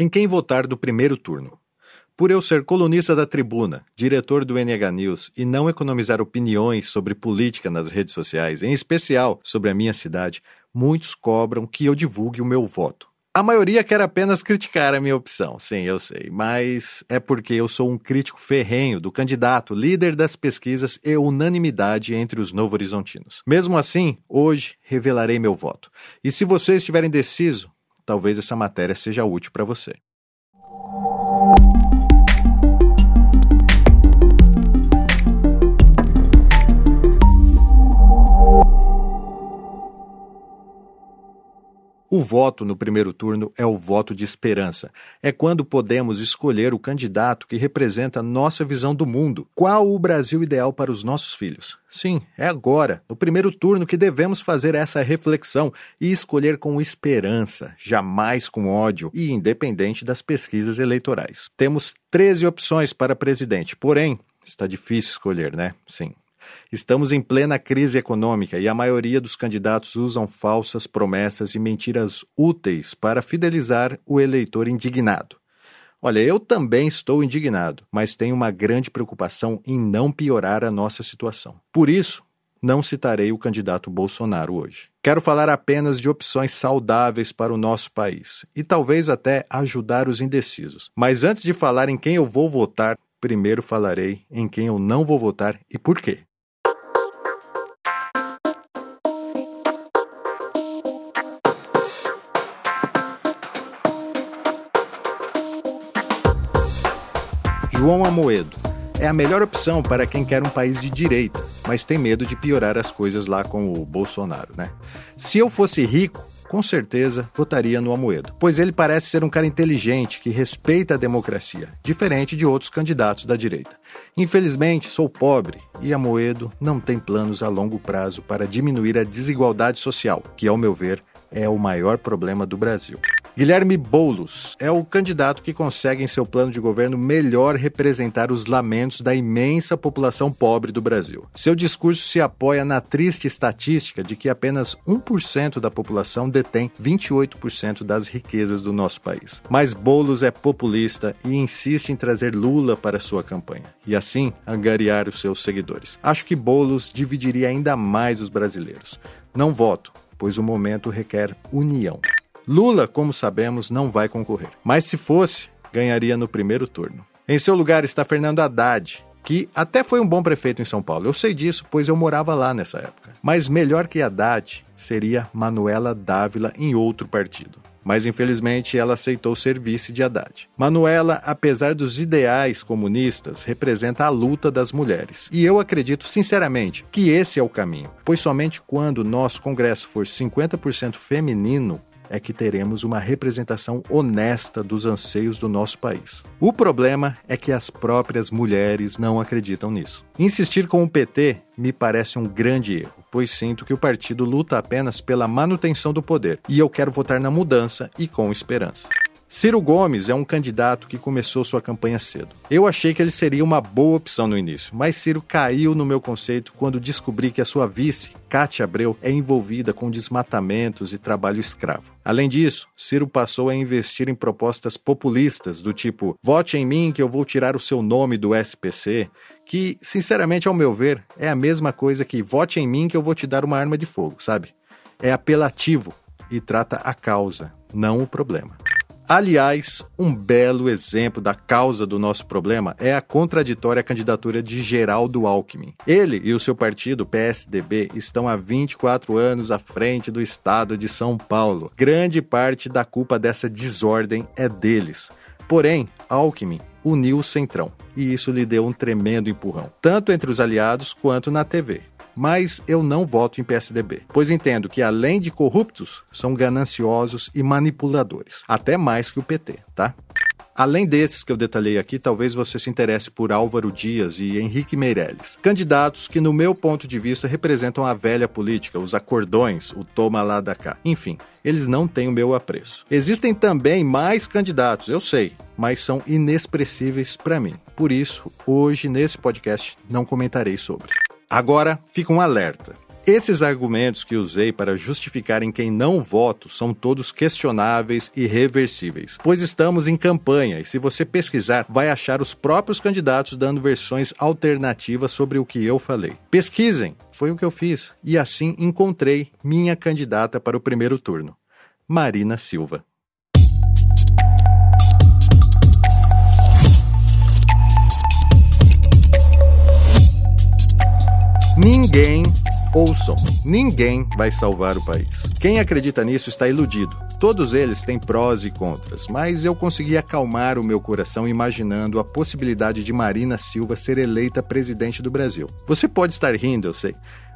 Em quem votar do primeiro turno? Por eu ser colunista da Tribuna, diretor do NH News e não economizar opiniões sobre política nas redes sociais, em especial sobre a minha cidade, muitos cobram que eu divulgue o meu voto. A maioria quer apenas criticar a minha opção, sim, eu sei, mas é porque eu sou um crítico ferrenho do candidato, líder das pesquisas e unanimidade entre os novo-horizontinos. Mesmo assim, hoje revelarei meu voto. E se você estiver indeciso, talvez essa matéria seja útil para você. O voto no primeiro turno é o voto de esperança. É quando podemos escolher o candidato que representa nossa visão do mundo. Qual o Brasil ideal para os nossos filhos? Sim, é agora, no primeiro turno, que devemos fazer essa reflexão e escolher com esperança, jamais com ódio e independente das pesquisas eleitorais. Temos 13 opções para presidente, porém, está difícil escolher, né? Sim. Estamos em plena crise econômica e a maioria dos candidatos usam falsas promessas e mentiras úteis para fidelizar o eleitor indignado. Olha, eu também estou indignado, mas tenho uma grande preocupação em não piorar a nossa situação. Por isso, não citarei o candidato Bolsonaro hoje. Quero falar apenas de opções saudáveis para o nosso país e talvez até ajudar os indecisos. Mas antes de falar em quem eu vou votar, primeiro falarei em quem eu não vou votar e por quê. João Amoedo. É a melhor opção para quem quer um país de direita, mas tem medo de piorar as coisas lá com o Bolsonaro, né? Se eu fosse rico, com certeza votaria no Amoedo, pois ele parece ser um cara inteligente que respeita a democracia, diferente de outros candidatos da direita. Infelizmente, sou pobre e Amoedo não tem planos a longo prazo para diminuir a desigualdade social, que, ao meu ver, é o maior problema do Brasil. Guilherme Boulos é o candidato que consegue em seu plano de governo melhor representar os lamentos da imensa população pobre do Brasil. Seu discurso se apoia na triste estatística de que apenas 1% da população detém 28% das riquezas do nosso país. Mas Boulos é populista e insiste em trazer Lula para sua campanha e assim angariar os seus seguidores. Acho que Boulos dividiria ainda mais os brasileiros. Não voto, pois o momento requer união. Lula, como sabemos, não vai concorrer. Mas se fosse, ganharia no primeiro turno. Em seu lugar está Fernando Haddad, que até foi um bom prefeito em São Paulo. Eu sei disso, pois eu morava lá nessa época. Mas melhor que Haddad seria Manuela Dávila em outro partido. Mas infelizmente ela aceitou ser vice de Haddad. Manuela, apesar dos ideais comunistas, representa a luta das mulheres. E eu acredito sinceramente que esse é o caminho, pois somente quando nosso Congresso for 50% feminino é que teremos uma representação honesta dos anseios do nosso país. O problema é que as próprias mulheres não acreditam nisso. Insistir com o PT me parece um grande erro, pois sinto que o partido luta apenas pela manutenção do poder e eu quero votar na mudança e com esperança. Ciro Gomes é um candidato que começou sua campanha cedo. Eu achei que ele seria uma boa opção no início, mas Ciro caiu no meu conceito quando descobri que a sua vice, Cátia Abreu, é envolvida com desmatamentos e trabalho escravo. Além disso, Ciro passou a investir em propostas populistas do tipo: vote em mim que eu vou tirar o seu nome do SPC, que, sinceramente, ao meu ver, é a mesma coisa que vote em mim que eu vou te dar uma arma de fogo, sabe? É apelativo e trata a causa, não o problema. Aliás, um belo exemplo da causa do nosso problema é a contraditória candidatura de Geraldo Alckmin. Ele e o seu partido, PSDB, estão há 24 anos à frente do estado de São Paulo. Grande parte da culpa dessa desordem é deles. Porém, Alckmin uniu o Centrão e isso lhe deu um tremendo empurrão, tanto entre os aliados quanto na TV mas eu não voto em PSDB, pois entendo que além de corruptos, são gananciosos e manipuladores, até mais que o PT, tá? Além desses que eu detalhei aqui, talvez você se interesse por Álvaro Dias e Henrique Meirelles, candidatos que, no meu ponto de vista, representam a velha política, os acordões, o toma lá da cá. Enfim, eles não têm o meu apreço. Existem também mais candidatos, eu sei, mas são inexpressíveis para mim. Por isso, hoje, nesse podcast, não comentarei sobre. Agora fica um alerta. Esses argumentos que usei para justificar em quem não voto são todos questionáveis e reversíveis, pois estamos em campanha e se você pesquisar, vai achar os próprios candidatos dando versões alternativas sobre o que eu falei. Pesquisem, foi o que eu fiz, e assim encontrei minha candidata para o primeiro turno, Marina Silva. Ninguém Ouçam, ninguém vai salvar o país. Quem acredita nisso está iludido. Todos eles têm prós e contras, mas eu consegui acalmar o meu coração imaginando a possibilidade de Marina Silva ser eleita presidente do Brasil. Você pode estar rindo, eu sei,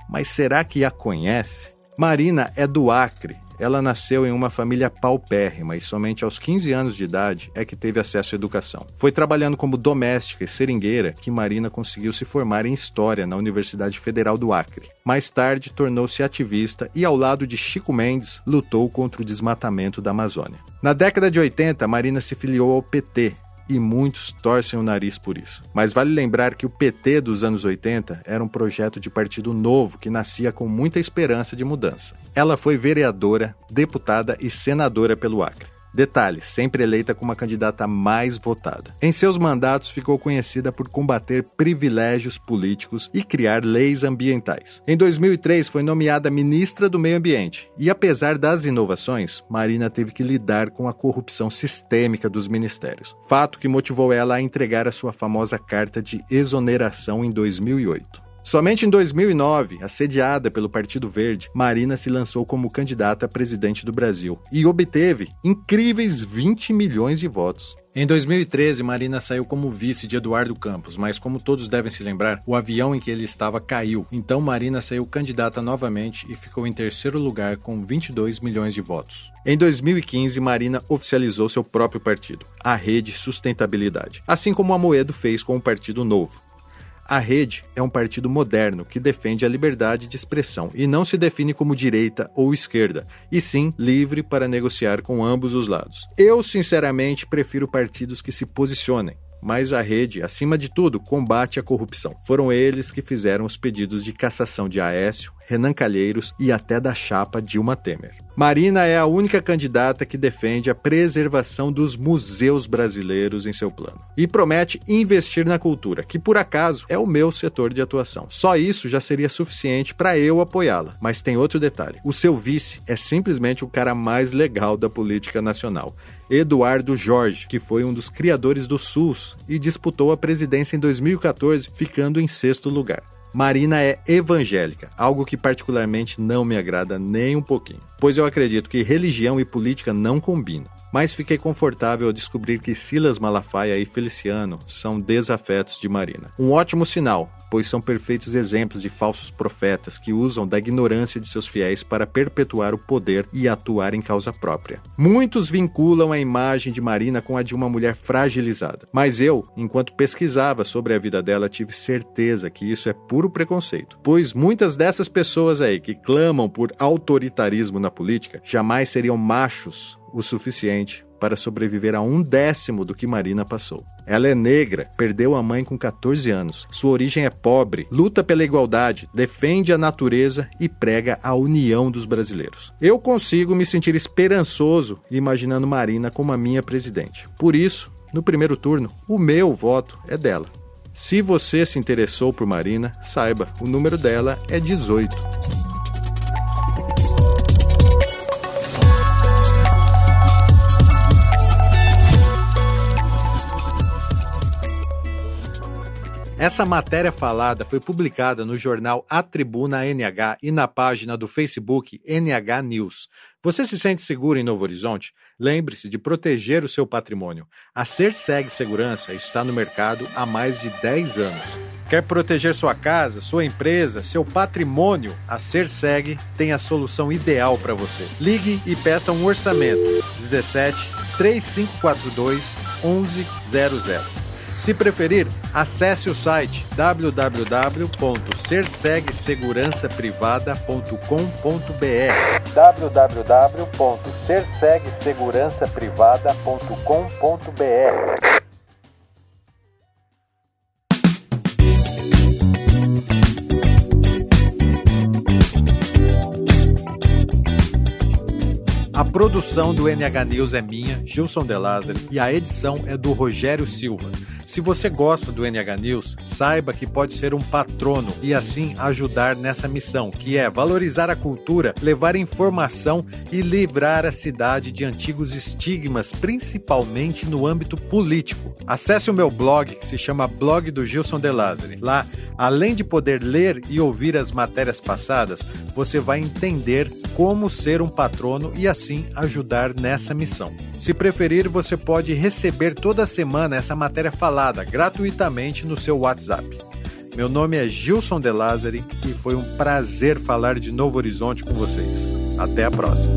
mas será que a conhece? Marina é do Acre, ela nasceu em uma família paupérrima e somente aos 15 anos de idade é que teve acesso à educação. Foi trabalhando como doméstica e seringueira que Marina conseguiu se formar em História na Universidade Federal do Acre. Mais tarde, tornou-se ativista e, ao lado de Chico Mendes, lutou contra o desmatamento da Amazônia. Na década de 80, Marina se filiou ao PT e muitos torcem o nariz por isso. Mas vale lembrar que o PT dos anos 80 era um projeto de partido novo que nascia com muita esperança de mudança. Ela foi vereadora, deputada e senadora pelo Acre. Detalhe, sempre eleita como a candidata mais votada. Em seus mandatos, ficou conhecida por combater privilégios políticos e criar leis ambientais. Em 2003, foi nomeada ministra do Meio Ambiente e, apesar das inovações, Marina teve que lidar com a corrupção sistêmica dos ministérios. Fato que motivou ela a entregar a sua famosa carta de exoneração em 2008. Somente em 2009, assediada pelo Partido Verde, Marina se lançou como candidata a presidente do Brasil e obteve incríveis 20 milhões de votos. Em 2013, Marina saiu como vice de Eduardo Campos, mas como todos devem se lembrar, o avião em que ele estava caiu. Então Marina saiu candidata novamente e ficou em terceiro lugar com 22 milhões de votos. Em 2015, Marina oficializou seu próprio partido, a Rede Sustentabilidade, assim como a Moedo fez com o Partido Novo. A Rede é um partido moderno que defende a liberdade de expressão e não se define como direita ou esquerda, e sim livre para negociar com ambos os lados. Eu, sinceramente, prefiro partidos que se posicionem, mas a rede, acima de tudo, combate a corrupção. Foram eles que fizeram os pedidos de cassação de Aécio, Renan Calheiros e até da chapa Dilma Temer. Marina é a única candidata que defende a preservação dos museus brasileiros em seu plano e promete investir na cultura, que por acaso é o meu setor de atuação. Só isso já seria suficiente para eu apoiá-la. Mas tem outro detalhe: o seu vice é simplesmente o cara mais legal da política nacional. Eduardo Jorge, que foi um dos criadores do SUS e disputou a presidência em 2014, ficando em sexto lugar. Marina é evangélica, algo que particularmente não me agrada nem um pouquinho, pois eu acredito que religião e política não combinam mas fiquei confortável ao descobrir que Silas Malafaia e Feliciano são desafetos de Marina. Um ótimo sinal, pois são perfeitos exemplos de falsos profetas que usam da ignorância de seus fiéis para perpetuar o poder e atuar em causa própria. Muitos vinculam a imagem de Marina com a de uma mulher fragilizada, mas eu, enquanto pesquisava sobre a vida dela, tive certeza que isso é puro preconceito, pois muitas dessas pessoas aí que clamam por autoritarismo na política jamais seriam machos o suficiente para sobreviver a um décimo do que Marina passou. Ela é negra, perdeu a mãe com 14 anos. Sua origem é pobre, luta pela igualdade, defende a natureza e prega a união dos brasileiros. Eu consigo me sentir esperançoso imaginando Marina como a minha presidente. Por isso, no primeiro turno, o meu voto é dela. Se você se interessou por Marina, saiba, o número dela é 18. Essa matéria falada foi publicada no jornal A Tribuna NH e na página do Facebook NH News. Você se sente seguro em Novo Horizonte? Lembre-se de proteger o seu patrimônio. A Serseg Segurança está no mercado há mais de 10 anos. Quer proteger sua casa, sua empresa, seu patrimônio? A Serseg tem a solução ideal para você. Ligue e peça um orçamento. 17 3542 1100. Se preferir, acesse o site www.cersegsegurançaprivada.com.br www.cersegsegurançaprivada.com.br produção do NH News é minha, Gilson De Lázaro, e a edição é do Rogério Silva. Se você gosta do NH News, saiba que pode ser um patrono e assim ajudar nessa missão, que é valorizar a cultura, levar informação e livrar a cidade de antigos estigmas, principalmente no âmbito político. Acesse o meu blog que se chama Blog do Gilson De. Lá, além de poder ler e ouvir as matérias passadas, você vai entender como ser um patrono e assim ajudar nessa missão. Se preferir, você pode receber toda semana essa matéria falada gratuitamente no seu WhatsApp. Meu nome é Gilson De Lázari e foi um prazer falar de Novo Horizonte com vocês. Até a próxima.